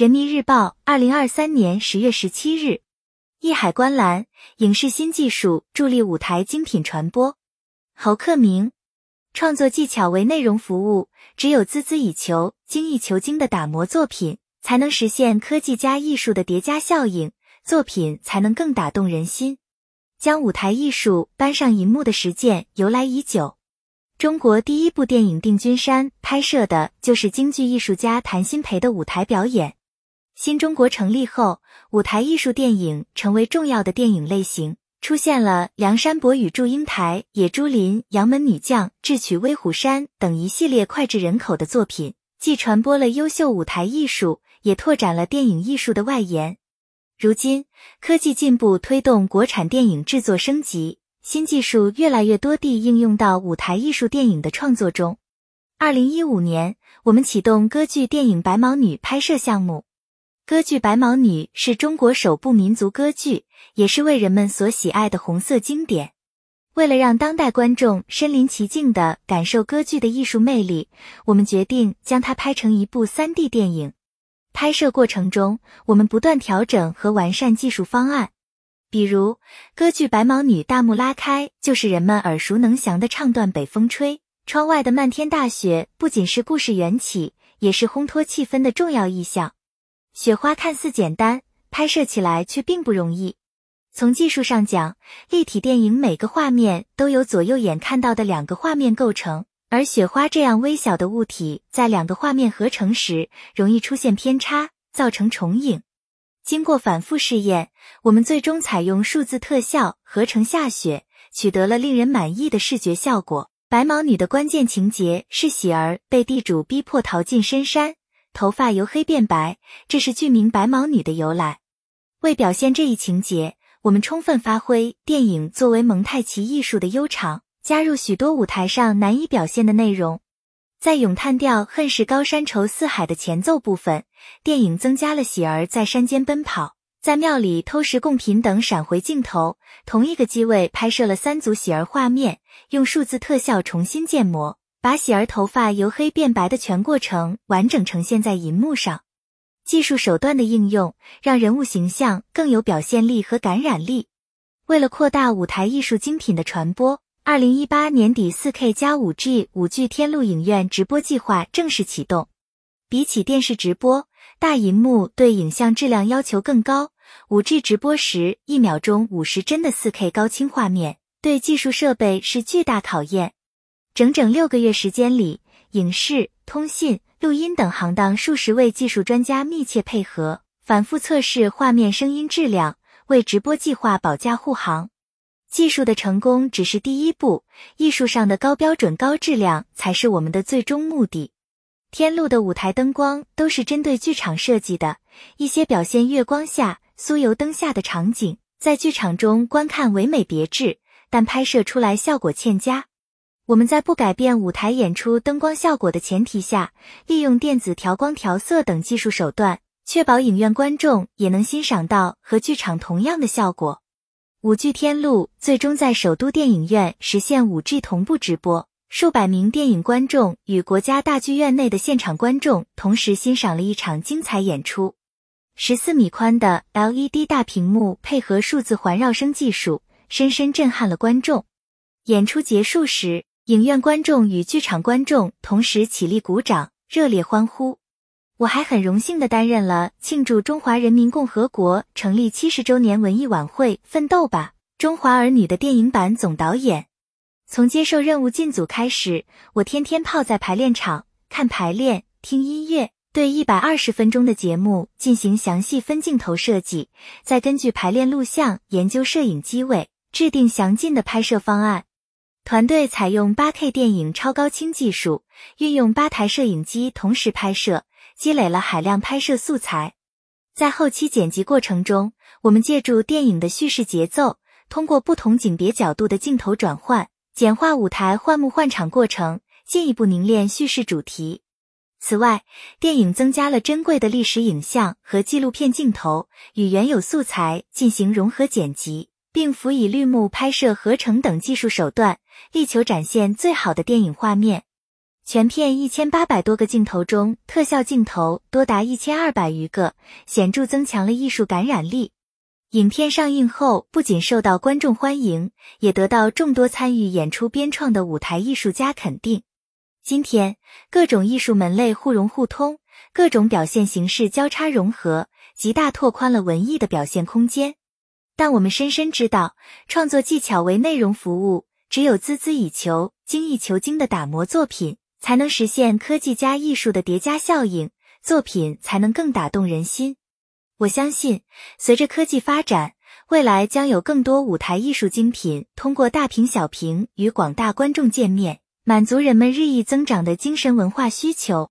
人民日报，二零二三年十月十七日。艺海观澜，影视新技术助力舞台精品传播。侯克明，创作技巧为内容服务，只有孜孜以求、精益求精的打磨作品，才能实现科技加艺术的叠加效应，作品才能更打动人心。将舞台艺术搬上银幕的实践由来已久。中国第一部电影《定军山》拍摄的就是京剧艺术家谭鑫培的舞台表演。新中国成立后，舞台艺术电影成为重要的电影类型，出现了《梁山伯与祝英台》《野猪林》《杨门女将》《智取威虎山》等一系列脍炙人口的作品，既传播了优秀舞台艺术，也拓展了电影艺术的外延。如今，科技进步推动国产电影制作升级，新技术越来越多地应用到舞台艺术电影的创作中。二零一五年，我们启动歌剧电影《白毛女》拍摄项目。歌剧《白毛女》是中国首部民族歌剧，也是为人们所喜爱的红色经典。为了让当代观众身临其境地感受歌剧的艺术魅力，我们决定将它拍成一部 3D 电影。拍摄过程中，我们不断调整和完善技术方案。比如，歌剧《白毛女》大幕拉开，就是人们耳熟能详的唱段《北风吹》，窗外的漫天大雪不仅是故事缘起，也是烘托气氛的重要意象。雪花看似简单，拍摄起来却并不容易。从技术上讲，立体电影每个画面都由左右眼看到的两个画面构成，而雪花这样微小的物体在两个画面合成时，容易出现偏差，造成重影。经过反复试验，我们最终采用数字特效合成下雪，取得了令人满意的视觉效果。白毛女的关键情节是喜儿被地主逼迫逃进深山。头发由黑变白，这是剧名《白毛女》的由来。为表现这一情节，我们充分发挥电影作为蒙太奇艺术的悠长，加入许多舞台上难以表现的内容。在咏叹调“恨是高山愁四海”的前奏部分，电影增加了喜儿在山间奔跑、在庙里偷食贡品等闪回镜头。同一个机位拍摄了三组喜儿画面，用数字特效重新建模。把喜儿头发由黑变白的全过程完整呈现在银幕上，技术手段的应用让人物形象更有表现力和感染力。为了扩大舞台艺术精品的传播，二零一八年底四 K 加五 G 五 G 天路影院直播计划正式启动。比起电视直播，大银幕对影像质量要求更高。五 G 直播时，一秒钟五十帧的四 K 高清画面，对技术设备是巨大考验。整整六个月时间里，影视、通信、录音等行当数十位技术专家密切配合，反复测试画面、声音质量，为直播计划保驾护航。技术的成功只是第一步，艺术上的高标准、高质量才是我们的最终目的。天路的舞台灯光都是针对剧场设计的，一些表现月光下、酥油灯下的场景，在剧场中观看唯美别致，但拍摄出来效果欠佳。我们在不改变舞台演出灯光效果的前提下，利用电子调光、调色等技术手段，确保影院观众也能欣赏到和剧场同样的效果。舞剧天路最终在首都电影院实现五 G 同步直播，数百名电影观众与国家大剧院内的现场观众同时欣赏了一场精彩演出。十四米宽的 LED 大屏幕配合数字环绕声技术，深深震撼了观众。演出结束时。影院观众与剧场观众同时起立鼓掌，热烈欢呼。我还很荣幸的担任了庆祝中华人民共和国成立七十周年文艺晚会《奋斗吧，中华儿女》的电影版总导演。从接受任务进组开始，我天天泡在排练场看排练、听音乐，对一百二十分钟的节目进行详细分镜头设计，再根据排练录像研究摄影机位，制定详尽的拍摄方案。团队采用八 K 电影超高清技术，运用八台摄影机同时拍摄，积累了海量拍摄素材。在后期剪辑过程中，我们借助电影的叙事节奏，通过不同景别角度的镜头转换，简化舞台换幕换场过程，进一步凝练叙事主题。此外，电影增加了珍贵的历史影像和纪录片镜头，与原有素材进行融合剪辑。并辅以绿幕拍摄、合成等技术手段，力求展现最好的电影画面。全片一千八百多个镜头中，特效镜头多达一千二百余个，显著增强了艺术感染力。影片上映后，不仅受到观众欢迎，也得到众多参与演出编创的舞台艺术家肯定。今天，各种艺术门类互融互通，各种表现形式交叉融合，极大拓宽了文艺的表现空间。但我们深深知道，创作技巧为内容服务，只有孜孜以求、精益求精的打磨作品，才能实现科技加艺术的叠加效应，作品才能更打动人心。我相信，随着科技发展，未来将有更多舞台艺术精品通过大屏小屏与广大观众见面，满足人们日益增长的精神文化需求。